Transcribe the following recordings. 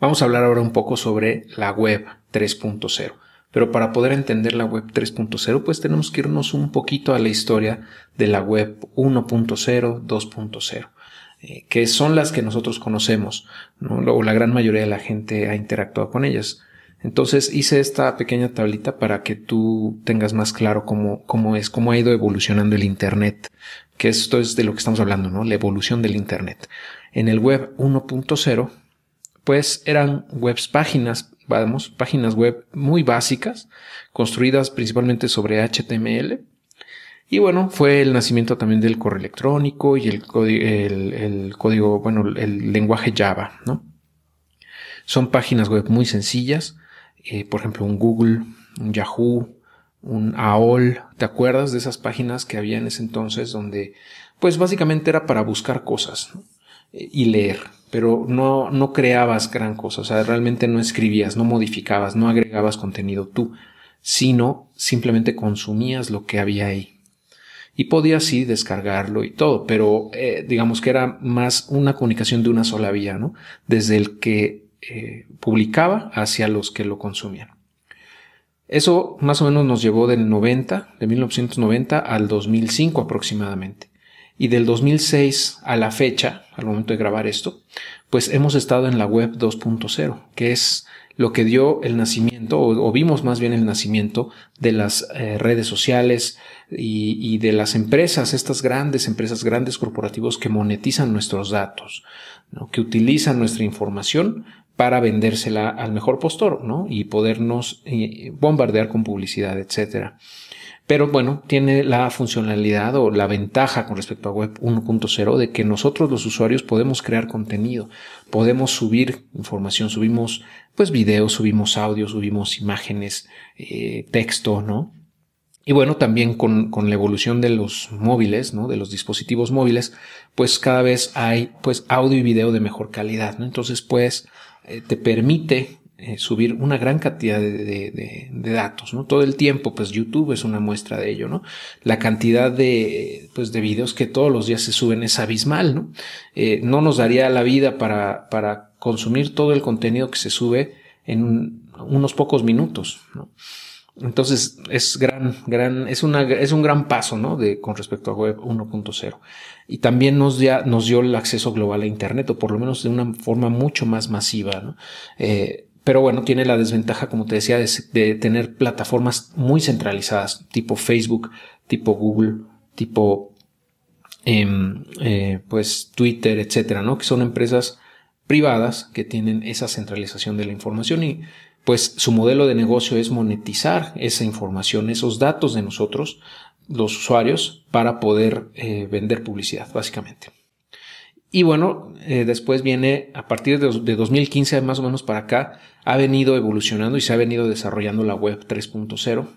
Vamos a hablar ahora un poco sobre la web 3.0. Pero para poder entender la web 3.0, pues tenemos que irnos un poquito a la historia de la web 1.0, 2.0, eh, que son las que nosotros conocemos, o la gran mayoría de la gente ha interactuado con ellas. Entonces hice esta pequeña tablita para que tú tengas más claro cómo, cómo es, cómo ha ido evolucionando el Internet, que esto es de lo que estamos hablando, ¿no? La evolución del Internet. En el web 1.0, pues eran webs páginas, vamos, páginas web muy básicas, construidas principalmente sobre HTML. Y bueno, fue el nacimiento también del correo electrónico y el, código, bueno, el lenguaje Java. Son páginas web muy sencillas, eh, por ejemplo, un Google, un Yahoo, un AOL. ¿Te acuerdas de esas páginas que había en ese entonces donde, pues básicamente era para buscar cosas eh, y leer, pero no, no creabas gran cosa, o sea, realmente no escribías, no modificabas, no agregabas contenido tú, sino simplemente consumías lo que había ahí. Y podías sí descargarlo y todo, pero eh, digamos que era más una comunicación de una sola vía, ¿no? Desde el que eh, publicaba hacia los que lo consumían. Eso más o menos nos llevó del 90, de 1990 al 2005 aproximadamente. Y del 2006 a la fecha, al momento de grabar esto, pues hemos estado en la web 2.0, que es lo que dio el nacimiento, o, vimos más bien el nacimiento de las eh, redes sociales y, de las empresas, estas grandes empresas, grandes corporativos que monetizan nuestros datos, que utilizan nuestra información para vendérsela al mejor postor, ¿no? Y podernos eh, bombardear con publicidad, etcétera. Pero bueno, tiene la funcionalidad o la ventaja con respecto a Web 1.0 de que nosotros los usuarios podemos crear contenido, podemos subir información, subimos pues videos, subimos audio, subimos imágenes, eh, texto, ¿no? Y bueno, también con, con, la evolución de los móviles, ¿no? De los dispositivos móviles, pues cada vez hay pues audio y video de mejor calidad, ¿no? Entonces, pues eh, te permite eh, subir una gran cantidad de, datos, ¿no? Todo el tiempo, pues YouTube es una muestra de ello, ¿no? La cantidad de, pues de videos que todos los días se suben es abismal, ¿no? Eh, no nos daría la vida para, para consumir todo el contenido que se sube en unos pocos minutos, ¿no? Entonces es gran, gran, es una, es un gran paso, ¿no? De, con respecto a Web 1.0. Y también nos, nos dio el acceso global a Internet, o por lo menos de una forma mucho más masiva, ¿no? Eh, pero bueno, tiene la desventaja, como te decía, de, tener plataformas muy centralizadas, tipo Facebook, tipo Google, tipo, em, eh, pues Twitter, etcétera, ¿no? Que son empresas privadas que tienen esa centralización de la información y pues su modelo de negocio es monetizar esa información, esos datos de nosotros, los usuarios, para poder eh, vender publicidad, básicamente. Y bueno, eh, después viene, a partir de, de, 2015 más o menos para acá, ha venido evolucionando y se ha venido desarrollando la web 3.0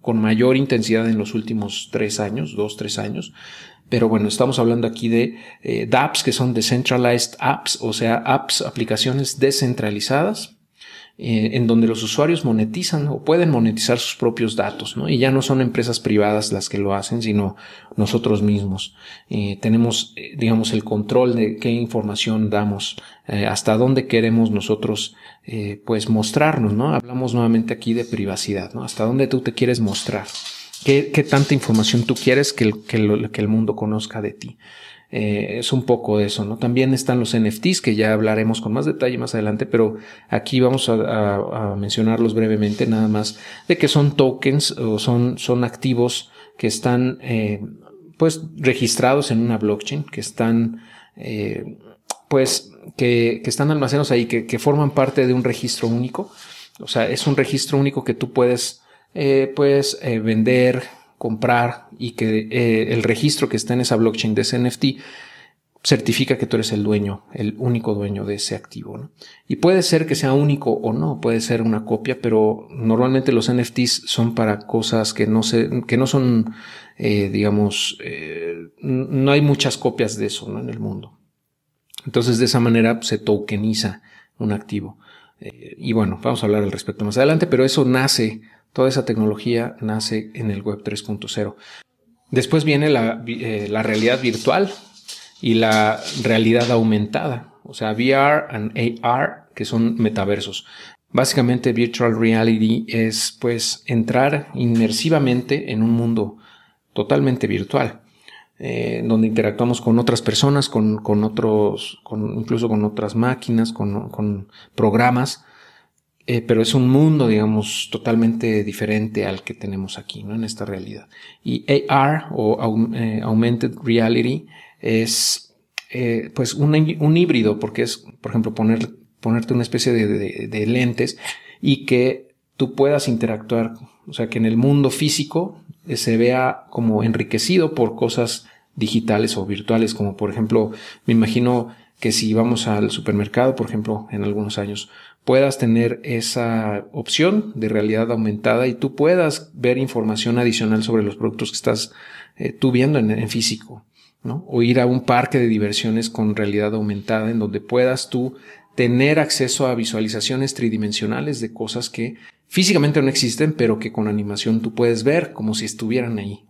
con mayor intensidad en los últimos tres años, dos, tres años. Pero bueno, estamos hablando aquí de eh, DApps, que son Decentralized Apps, o sea, apps, aplicaciones descentralizadas eh, en donde los usuarios monetizan o pueden monetizar sus propios datos, ¿no? Y ya no son empresas privadas las que lo hacen, sino nosotros mismos. Eh, tenemos, eh, digamos, el control de qué información damos, hasta dónde queremos nosotros, pues, mostrarnos, ¿no? Hablamos nuevamente aquí de privacidad, ¿no? Hasta dónde tú te quieres mostrar. ¿Qué, qué tanta información tú quieres que que que el mundo conozca de ti? Eh, es un poco eso, ¿no? También están los NFTs, que ya hablaremos con más detalle más adelante, pero aquí vamos a, mencionarlos brevemente, nada más, de que son tokens o son, son activos que están, eh, pues, registrados en una blockchain, que están, eh, pues, que, que, están almacenados ahí, que, que, forman parte de un registro único. O sea, es un registro único que tú puedes, pues, vender, comprar y que eh, el registro que está en esa blockchain de ese NFT certifica que tú eres el dueño, el único dueño de ese activo. Y puede ser que sea único o no, puede ser una copia, pero normalmente los NFTs son para cosas que no, se, que no son, eh, digamos, eh, no hay muchas copias de eso en el mundo. Entonces de esa manera se tokeniza un activo. y bueno, vamos a hablar al respecto más adelante, pero eso nace Toda esa tecnología nace en el Web 3.0. Después viene eh, la, realidad virtual y la realidad aumentada. O sea, VR and AR que son metaversos. Básicamente virtual reality es pues entrar inmersivamente en un mundo totalmente virtual, eh, donde interactuamos con otras personas, con, otros, incluso con otras máquinas, con, programas, eh, pero es un mundo, digamos, totalmente diferente al que tenemos aquí, ¿no? En esta realidad. Y AR o eh, Augmented Reality es, pues, un, híbrido, porque es, por ejemplo, poner ponerte una especie de, lentes y que tú puedas interactuar, o sea, que en el mundo físico eh, se vea como enriquecido por cosas digitales o virtuales, como por ejemplo, me imagino que si vamos al supermercado, por ejemplo, en algunos años, puedas tener esa opción de realidad aumentada y tú puedas ver información adicional sobre los productos que estás eh, tú viendo en, en físico, ¿no? O ir a un parque de diversiones con realidad aumentada en donde puedas tú tener acceso a visualizaciones tridimensionales de cosas que físicamente no existen, pero que con animación tú puedes ver como si estuvieran ahí.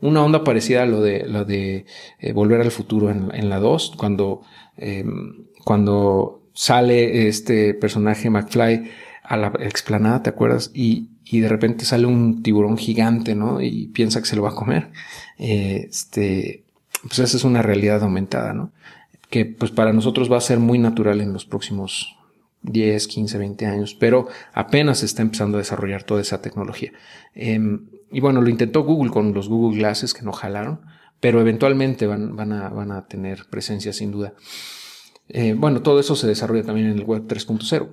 Una onda parecida a lo de, lo de eh, Volver al Futuro en, la 2, cuando, em, cuando sale este personaje McFly a la explanada, ¿te acuerdas? Y, de repente sale un tiburón gigante, ¿no? Y piensa que se lo va a comer. Eh, este, pues esa es una realidad aumentada, ¿no? que pues para nosotros va a ser muy natural en los próximos 10, 15, 20 años, pero apenas está empezando a desarrollar toda esa tecnología. Em, y bueno, lo intentó Google con los Google Glasses que no jalaron, pero eventualmente van, van, a, van a, tener presencia sin duda. Eh, bueno, todo eso se desarrolla también en el Web 3.0.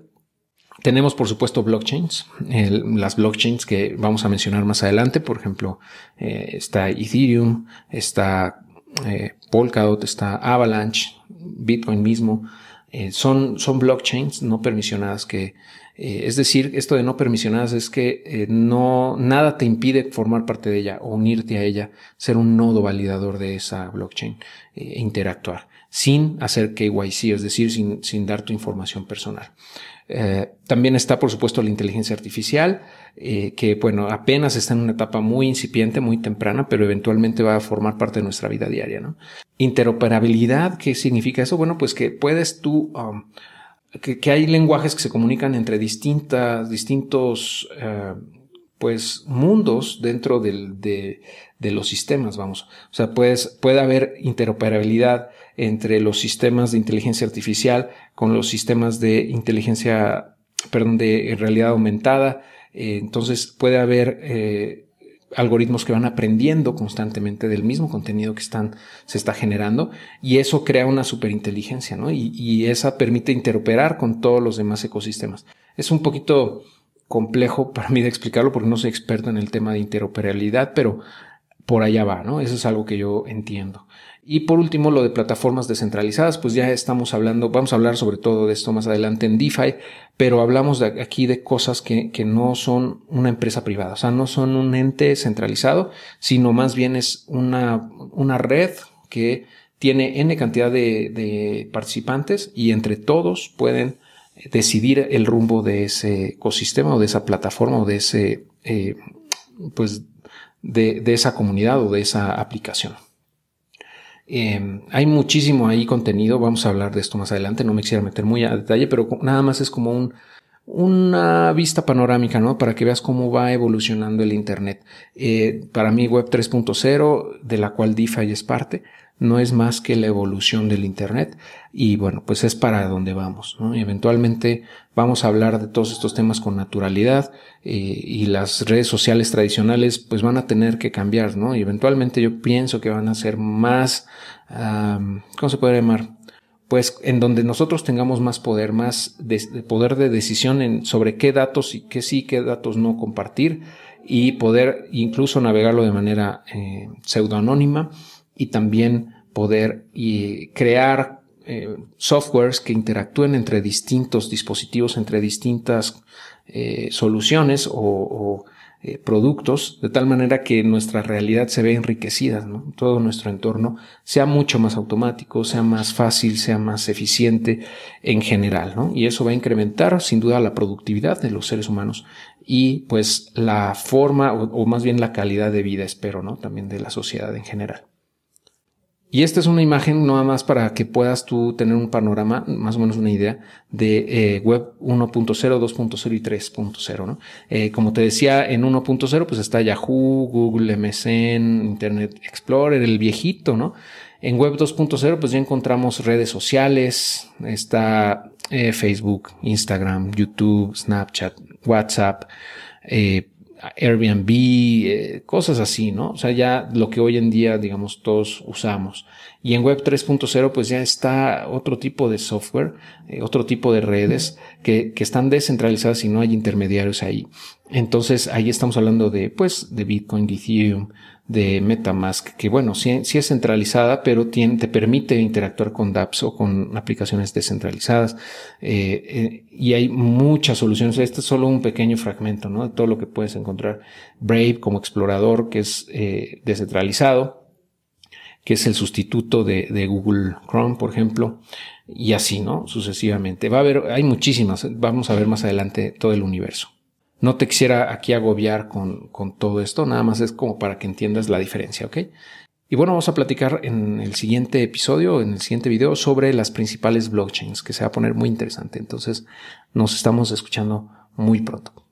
Tenemos, por supuesto, blockchains, las blockchains que vamos a mencionar más adelante. Por ejemplo, eh, está Ethereum, está eh, Polkadot, está Avalanche, Bitcoin mismo. Eh, son, son blockchains no permisionadas que, eh, es decir, esto de no permisionadas es que no, nada te impide formar parte de ella o unirte a ella, ser un nodo validador de esa blockchain e interactuar sin hacer KYC, es decir, sin, sin dar tu información personal. Eh, también está, por supuesto, la inteligencia artificial, eh, que, bueno, apenas está en una etapa muy incipiente, muy temprana, pero eventualmente va a formar parte de nuestra vida diaria, ¿no? Interoperabilidad, ¿qué significa eso? Bueno, pues que puedes tú, um, que, hay lenguajes que se comunican entre distintas, distintos, uh, pues, mundos dentro del, de, los sistemas, vamos. O sea, puedes, puede haber interoperabilidad entre los sistemas de inteligencia artificial con los sistemas de inteligencia, perdón, de realidad aumentada. Eh, entonces puede haber eh, algoritmos que van aprendiendo constantemente del mismo contenido que están, se está generando y eso crea una superinteligencia, ¿no? Y, y esa permite interoperar con todos los demás ecosistemas. Es un poquito complejo para mí de explicarlo porque no soy experto en el tema de interoperabilidad, pero por allá va, ¿no? Eso es algo que yo entiendo. Y por último, lo de plataformas descentralizadas, pues ya estamos hablando, vamos a hablar sobre todo de esto más adelante en DeFi, pero hablamos aquí de cosas que, que no son una empresa privada, o sea, no son un ente centralizado, sino más bien es una, una red que tiene N cantidad de, de participantes y entre todos pueden decidir el rumbo de ese ecosistema o de esa plataforma o de ese, eh, pues, de, de esa comunidad o de esa aplicación. Eh, hay muchísimo ahí contenido, vamos a hablar de esto más adelante, no me quisiera meter muy a detalle, pero nada más es como un, una vista panorámica, ¿no? Para que veas cómo va evolucionando el Internet. Eh, para mí Web 3.0, de la cual DeFi es parte, no es más que la evolución del Internet y bueno, pues es para donde vamos. ¿no? eventualmente vamos a hablar de todos estos temas con naturalidad eh, y las redes sociales tradicionales pues van a tener que cambiar, ¿no? Y eventualmente yo pienso que van a ser más, ¿cómo se puede llamar? Pues en donde nosotros tengamos más poder, más de, poder de decisión sobre qué datos y qué sí, qué datos no compartir y poder incluso navegarlo de manera eh, pseudoanónima y también poder crear eh, softwares que interactúen entre distintos dispositivos, entre distintas eh, soluciones o, eh, productos, de tal manera que nuestra realidad se vea enriquecida, todo nuestro entorno sea mucho más automático, sea más fácil, sea más eficiente en general, y eso va a incrementar sin duda la productividad de los seres humanos y pues la forma o, o más bien la calidad de vida, espero, ¿no? también de la sociedad en general. Y esta es una imagen nada más para que puedas tú tener un panorama, más o menos una idea de eh, web 1.0, 2.0 y 3.0. ¿no? Eh, como te decía, en 1.0 pues está Yahoo, Google, MSN, Internet Explorer, el viejito, ¿no? En web 2.0 pues ya encontramos redes sociales, está eh, Facebook, Instagram, YouTube, Snapchat, WhatsApp, eh, Airbnb, eh, cosas así, ¿no? O sea, ya lo que hoy en día, digamos, todos usamos. Y en Web 3.0, pues ya está otro tipo de software, eh, otro tipo de redes que, que están descentralizadas y no hay intermediarios ahí. Entonces, ahí estamos hablando de, pues, de Bitcoin, Ethereum, de MetaMask, que bueno, sí, es centralizada, pero tiene, te permite interactuar con dApps o con aplicaciones descentralizadas. Eh, eh, y hay muchas soluciones. Este es solo un pequeño fragmento, ¿no? De todo lo que puedes encontrar. Brave como explorador, que es eh, descentralizado, que es el sustituto de, de, Google Chrome, por ejemplo. Y así, ¿no? Sucesivamente. Va a haber, hay muchísimas. Vamos a ver más adelante todo el universo. No te quisiera aquí agobiar con, con todo esto, nada más es como para que entiendas la diferencia, ¿ok? Y bueno, vamos a platicar en el siguiente episodio, en el siguiente video, sobre las principales blockchains, que se va a poner muy interesante. Entonces, nos estamos escuchando muy pronto.